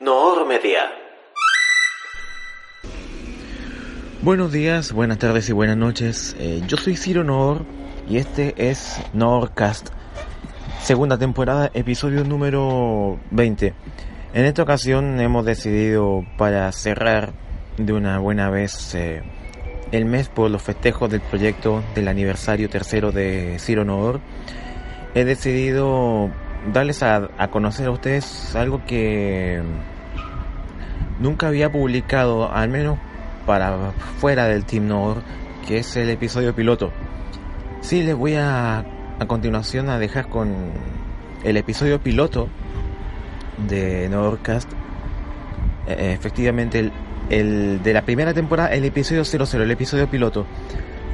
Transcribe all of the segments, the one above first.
Noor Media. Buenos días, buenas tardes y buenas noches. Eh, yo soy Ciro Noor y este es Noorcast, segunda temporada, episodio número 20. En esta ocasión hemos decidido para cerrar de una buena vez eh, el mes por los festejos del proyecto del aniversario tercero de Ciro Noor. He decidido darles a, a conocer a ustedes algo que nunca había publicado, al menos para fuera del Team Nord, que es el episodio piloto. Sí, les voy a a continuación a dejar con el episodio piloto de Nordcast. Eh, efectivamente, el, el, de la primera temporada, el episodio 00, el episodio piloto.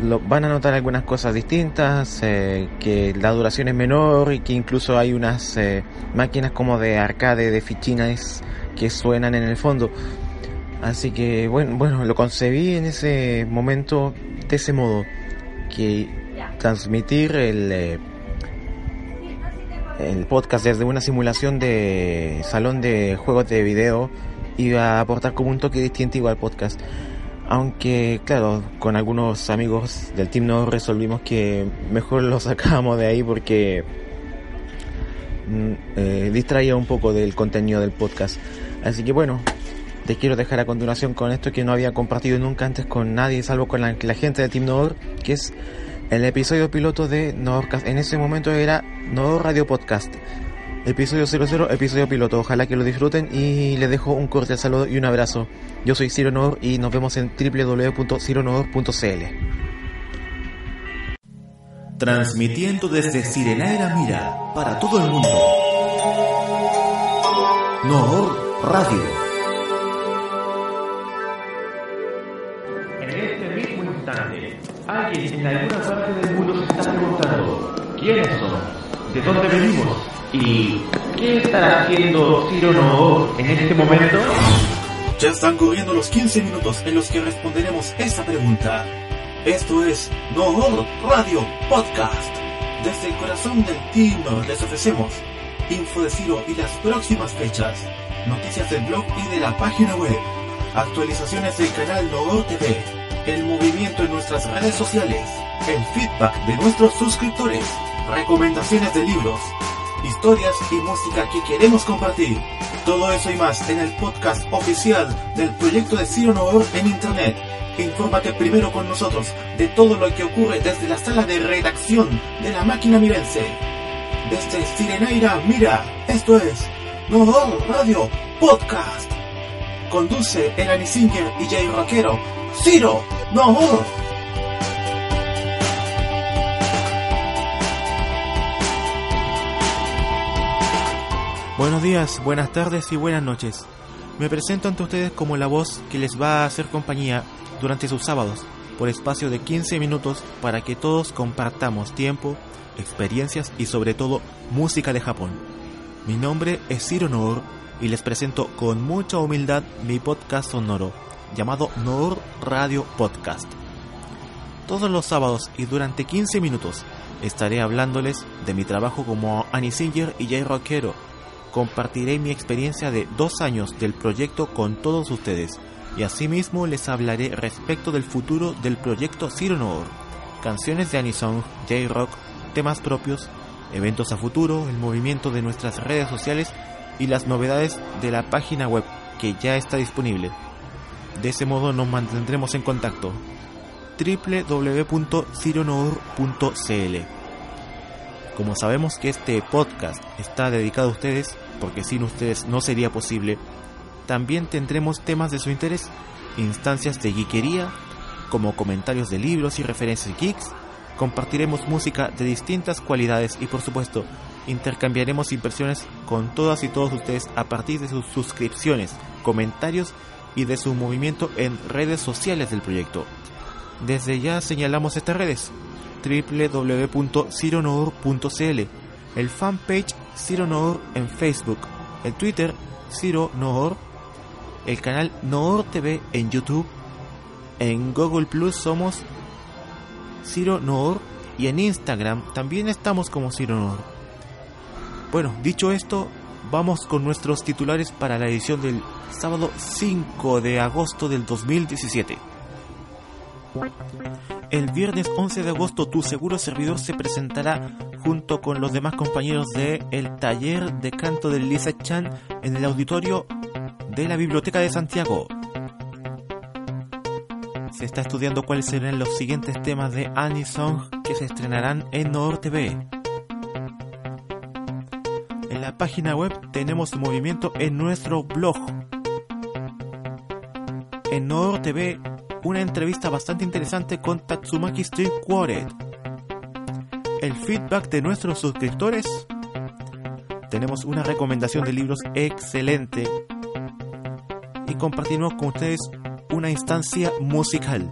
Lo, van a notar algunas cosas distintas, eh, que la duración es menor y que incluso hay unas eh, máquinas como de arcade de fichinas que suenan en el fondo. Así que bueno, bueno, lo concebí en ese momento de ese modo, que transmitir el, eh, el podcast desde una simulación de salón de juegos de video iba a aportar como un toque distintivo al podcast. Aunque, claro, con algunos amigos del team no resolvimos que mejor lo sacábamos de ahí porque mm, eh, distraía un poco del contenido del podcast. Así que bueno, te quiero dejar a continuación con esto que no había compartido nunca antes con nadie, salvo con la, gente de Team Nord, que es el episodio piloto de Nordcast. En ese momento era Nord Radio Podcast. Episodio 00, episodio piloto. Ojalá que lo disfruten y les dejo un cordial saludo y un abrazo. Yo soy Ciro Nord y nos vemos en www.cironord.cl. Transmitiendo desde Sirenaira Mira para todo el mundo. Nord Radio. En este mismo instante, alguien en alguna parte del mundo se está preguntando quiénes somos, de dónde venimos y qué estará haciendo Ciro en este momento. Ya están corriendo los 15 minutos en los que responderemos esa pregunta. Esto es Noor Radio Podcast. Desde el corazón del team les ofrecemos info de Ciro y las próximas fechas, noticias del blog y de la página web, actualizaciones del canal Noor TV, el movimiento en nuestras redes sociales, el feedback de nuestros suscriptores, recomendaciones de libros, historias y música que queremos compartir. Todo eso y más en el podcast oficial del proyecto de Ciro Noor en Internet. Infórmate primero con nosotros de todo lo que ocurre desde la sala de redacción de la máquina mirense. Desde Sirenaira, mira, esto es Noor Radio Podcast. Conduce el Anisinger y Jay Rockero, Ciro Noor. Buenos días, buenas tardes y buenas noches. Me presento ante ustedes como la voz que les va a hacer compañía durante sus sábados, por espacio de 15 minutos para que todos compartamos tiempo, experiencias y sobre todo música de Japón. Mi nombre es Ciro Noor y les presento con mucha humildad mi podcast sonoro llamado Noor Radio Podcast. Todos los sábados y durante 15 minutos estaré hablándoles de mi trabajo como Annie Singer y Jay Rockero. Compartiré mi experiencia de dos años del proyecto con todos ustedes y asimismo les hablaré respecto del futuro del proyecto Noor, canciones de Anisong, J-Rock, temas propios, eventos a futuro, el movimiento de nuestras redes sociales y las novedades de la página web que ya está disponible. De ese modo nos mantendremos en contacto. www.cironoor.cl Como sabemos que este podcast está dedicado a ustedes, porque sin ustedes no sería posible, también tendremos temas de su interés, instancias de geekería, como comentarios de libros y referencias geeks, Compartiremos música de distintas cualidades y por supuesto intercambiaremos impresiones con todas y todos ustedes a partir de sus suscripciones, comentarios y de su movimiento en redes sociales del proyecto. Desde ya señalamos estas redes www.cironoor.cl, el fanpage Ciro Noor en Facebook, el Twitter Ciro Noor, el canal Noor TV en YouTube, en Google Plus somos Ciro Noor y en Instagram también estamos como Ciro Noor. Bueno, dicho esto, vamos con nuestros titulares para la edición del sábado 5 de agosto del 2017. El viernes 11 de agosto tu seguro servidor se presentará junto con los demás compañeros de el taller de canto de Lisa Chan en el auditorio de la Biblioteca de Santiago. Se está estudiando cuáles serán los siguientes temas de Annie Song que se estrenarán en Nord TV. En la página web tenemos movimiento en nuestro blog. En Nord TV una entrevista bastante interesante con Tatsumaki Street Quartet. El feedback de nuestros suscriptores. Tenemos una recomendación de libros excelente. Y compartimos con ustedes una instancia musical.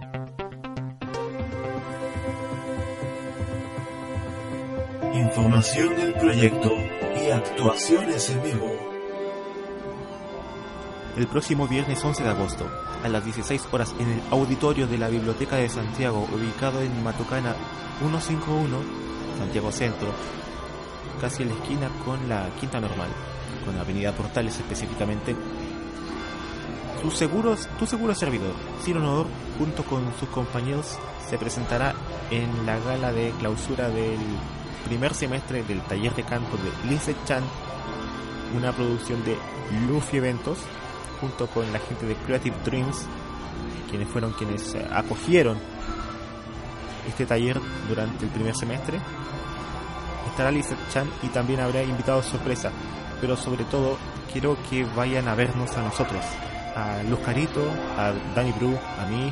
Información del proyecto y actuaciones en vivo. El próximo viernes 11 de agosto, a las 16 horas, en el auditorio de la Biblioteca de Santiago, ubicado en Matucana 151, Santiago Centro, casi en la esquina con la Quinta Normal, con la Avenida Portales específicamente. Tu seguro, tu seguro servidor, Ciro Nodor, junto con sus compañeros, se presentará en la gala de clausura del primer semestre del taller de canto de Lise Chan, una producción de Luffy Eventos, junto con la gente de Creative Dreams, quienes fueron quienes eh, acogieron este taller durante el primer semestre. Estará Lisa Chan y también habrá invitados sorpresa, pero sobre todo quiero que vayan a vernos a nosotros, a Luz Carito, a Danny Bru, a mí,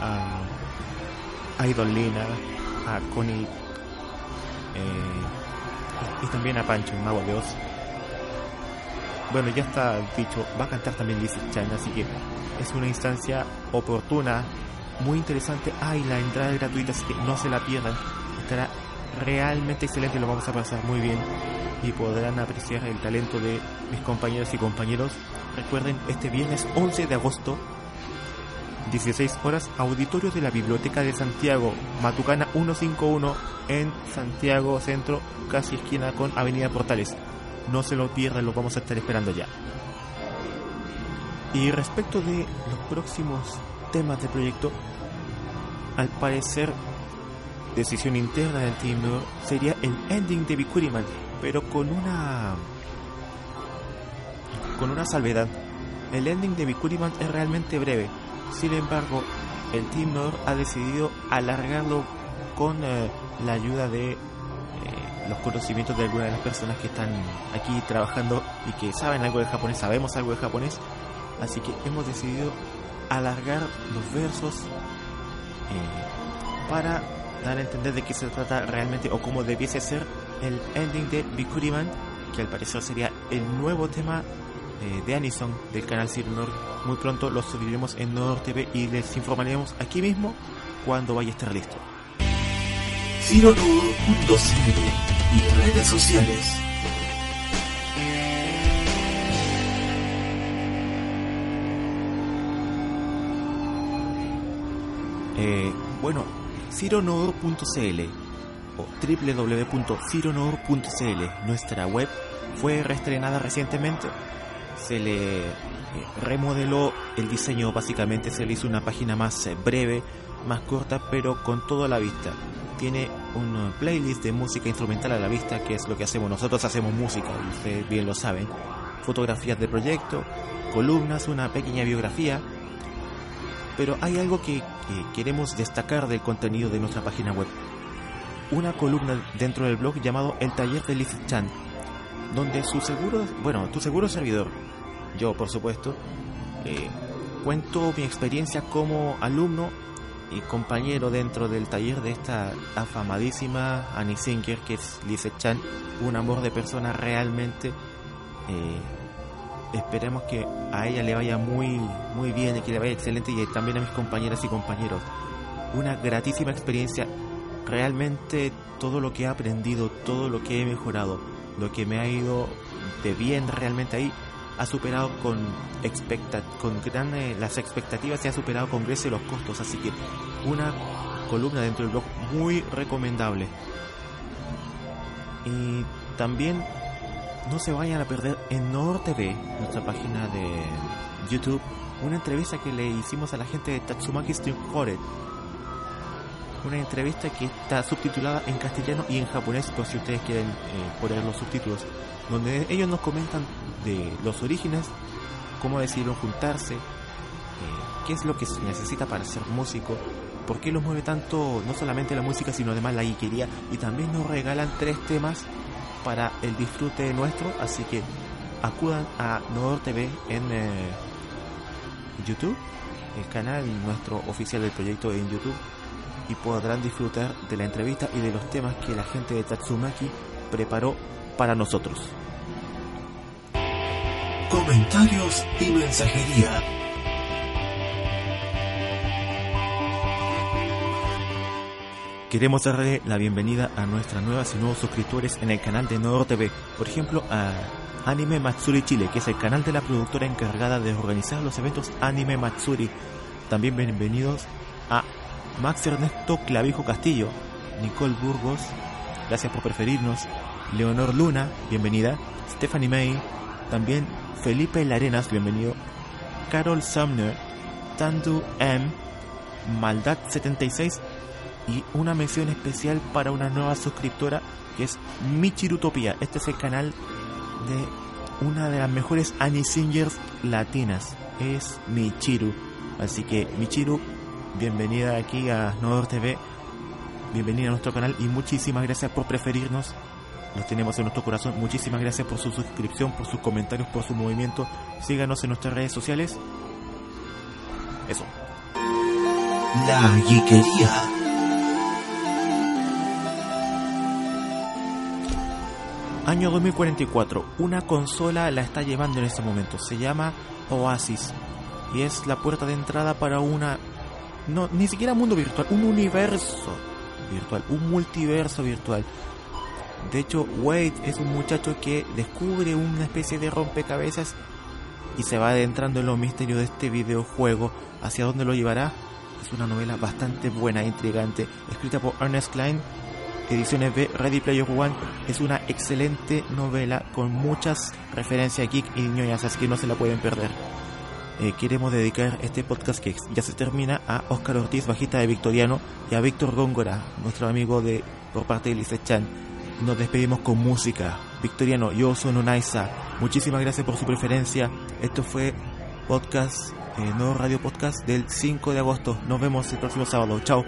a Idol Lina, a Connie eh, y también a Pancho, un mago de Oz. Bueno, ya está dicho, va a cantar también Lisa Chan, así que es una instancia oportuna, muy interesante. Ay, la entrada es gratuita, así que no se la pierdan. Estará realmente excelente, lo vamos a pasar muy bien y podrán apreciar el talento de mis compañeros y compañeros. Recuerden, este viernes 11 de agosto, 16 horas, auditorio de la Biblioteca de Santiago, Matucana 151 en Santiago Centro, casi esquina con Avenida Portales. No se lo pierdan, lo vamos a estar esperando ya. Y respecto de los próximos temas del proyecto, al parecer, decisión interna del team sería el ending de Bikuriman, pero con una con una salvedad. El ending de Bikuriman es realmente breve. Sin embargo, el Team ha decidido alargarlo con eh, la ayuda de los conocimientos de algunas de las personas que están aquí trabajando y que saben algo de japonés, sabemos algo de japonés. Así que hemos decidido alargar los versos eh, para dar a entender de qué se trata realmente o cómo debiese ser el ending de Bikuriman, que al parecer sería el nuevo tema eh, de Anison del canal Nord. Muy pronto lo subiremos en Nord TV y les informaremos aquí mismo cuando vaya a estar listo. cironord.cl y redes sociales. Eh, bueno, cironodor.cl o www.cironodor.cl, nuestra web fue reestrenada recientemente. Se le eh, remodeló el diseño, básicamente se le hizo una página más eh, breve, más corta, pero con todo a la vista. Tiene un playlist de música instrumental a la vista, que es lo que hacemos. Nosotros hacemos música, y ustedes bien lo saben. Fotografías de proyecto, columnas, una pequeña biografía. Pero hay algo que, que queremos destacar del contenido de nuestra página web. Una columna dentro del blog llamado El Taller de Liz Chan, donde su seguro, bueno, tu seguro servidor, yo por supuesto, eh, cuento mi experiencia como alumno y compañero dentro del taller de esta afamadísima Annie Singer, que es Lise Chan, un amor de persona realmente. Eh, esperemos que a ella le vaya muy, muy bien y que le vaya excelente y también a mis compañeras y compañeros. Una gratísima experiencia. Realmente todo lo que he aprendido, todo lo que he mejorado, lo que me ha ido de bien realmente ahí, ha superado con, expecta con gran, eh, las expectativas y ha superado con creces los costos. Así que una columna dentro del blog muy recomendable. Y también no se vayan a perder en Nord TV, nuestra página de YouTube, una entrevista que le hicimos a la gente de Tatsumaki Stream Horror. Una entrevista que está subtitulada en castellano y en japonés, por si ustedes quieren eh, poner los subtítulos, donde ellos nos comentan de los orígenes, cómo decidieron juntarse, eh, qué es lo que se necesita para ser músico, por qué los mueve tanto no solamente la música, sino además la guiquería, y también nos regalan tres temas para el disfrute nuestro, así que acudan a Nodor TV en eh, YouTube, el canal nuestro oficial del proyecto en YouTube, y podrán disfrutar de la entrevista y de los temas que la gente de Tatsumaki preparó para nosotros. Comentarios y mensajería. Queremos darle la bienvenida a nuestras nuevas y nuevos suscriptores en el canal de Noro TV. Por ejemplo, a Anime Matsuri Chile, que es el canal de la productora encargada de organizar los eventos Anime Matsuri. También bienvenidos a Max Ernesto Clavijo Castillo, Nicole Burgos, gracias por preferirnos, Leonor Luna, bienvenida, Stephanie May, también Felipe Larenas, bienvenido, Carol Sumner, Tandu M, Maldad 76 y una mención especial para una nueva suscriptora que es Michirutopia. Este es el canal de una de las mejores Annie Singers latinas. Es Michiru. Así que Michiru, bienvenida aquí a Nodor TV. Bienvenida a nuestro canal y muchísimas gracias por preferirnos. Los tenemos en nuestro corazón. Muchísimas gracias por su suscripción, por sus comentarios, por su movimiento. Síganos en nuestras redes sociales. Eso. La Geekería. Año 2044. Una consola la está llevando en este momento. Se llama Oasis. Y es la puerta de entrada para una... No, ni siquiera mundo virtual. Un universo virtual. Un multiverso virtual. De hecho, Wade es un muchacho que descubre una especie de rompecabezas y se va adentrando en los misterios de este videojuego. ¿Hacia dónde lo llevará? Es una novela bastante buena e intrigante, escrita por Ernest Klein Ediciones B, Ready Player One es una excelente novela con muchas referencias geek y ñoñas, así que no se la pueden perder. Eh, queremos dedicar este podcast que ya se termina a Oscar Ortiz, bajista de Victoriano, y a Víctor Góngora, nuestro amigo de por parte de Lise Chan. Nos despedimos con música. Victoriano, yo soy Nonaisa. Muchísimas gracias por su preferencia. Esto fue podcast, eh, nuevo radio podcast del 5 de agosto. Nos vemos el próximo sábado. Chao.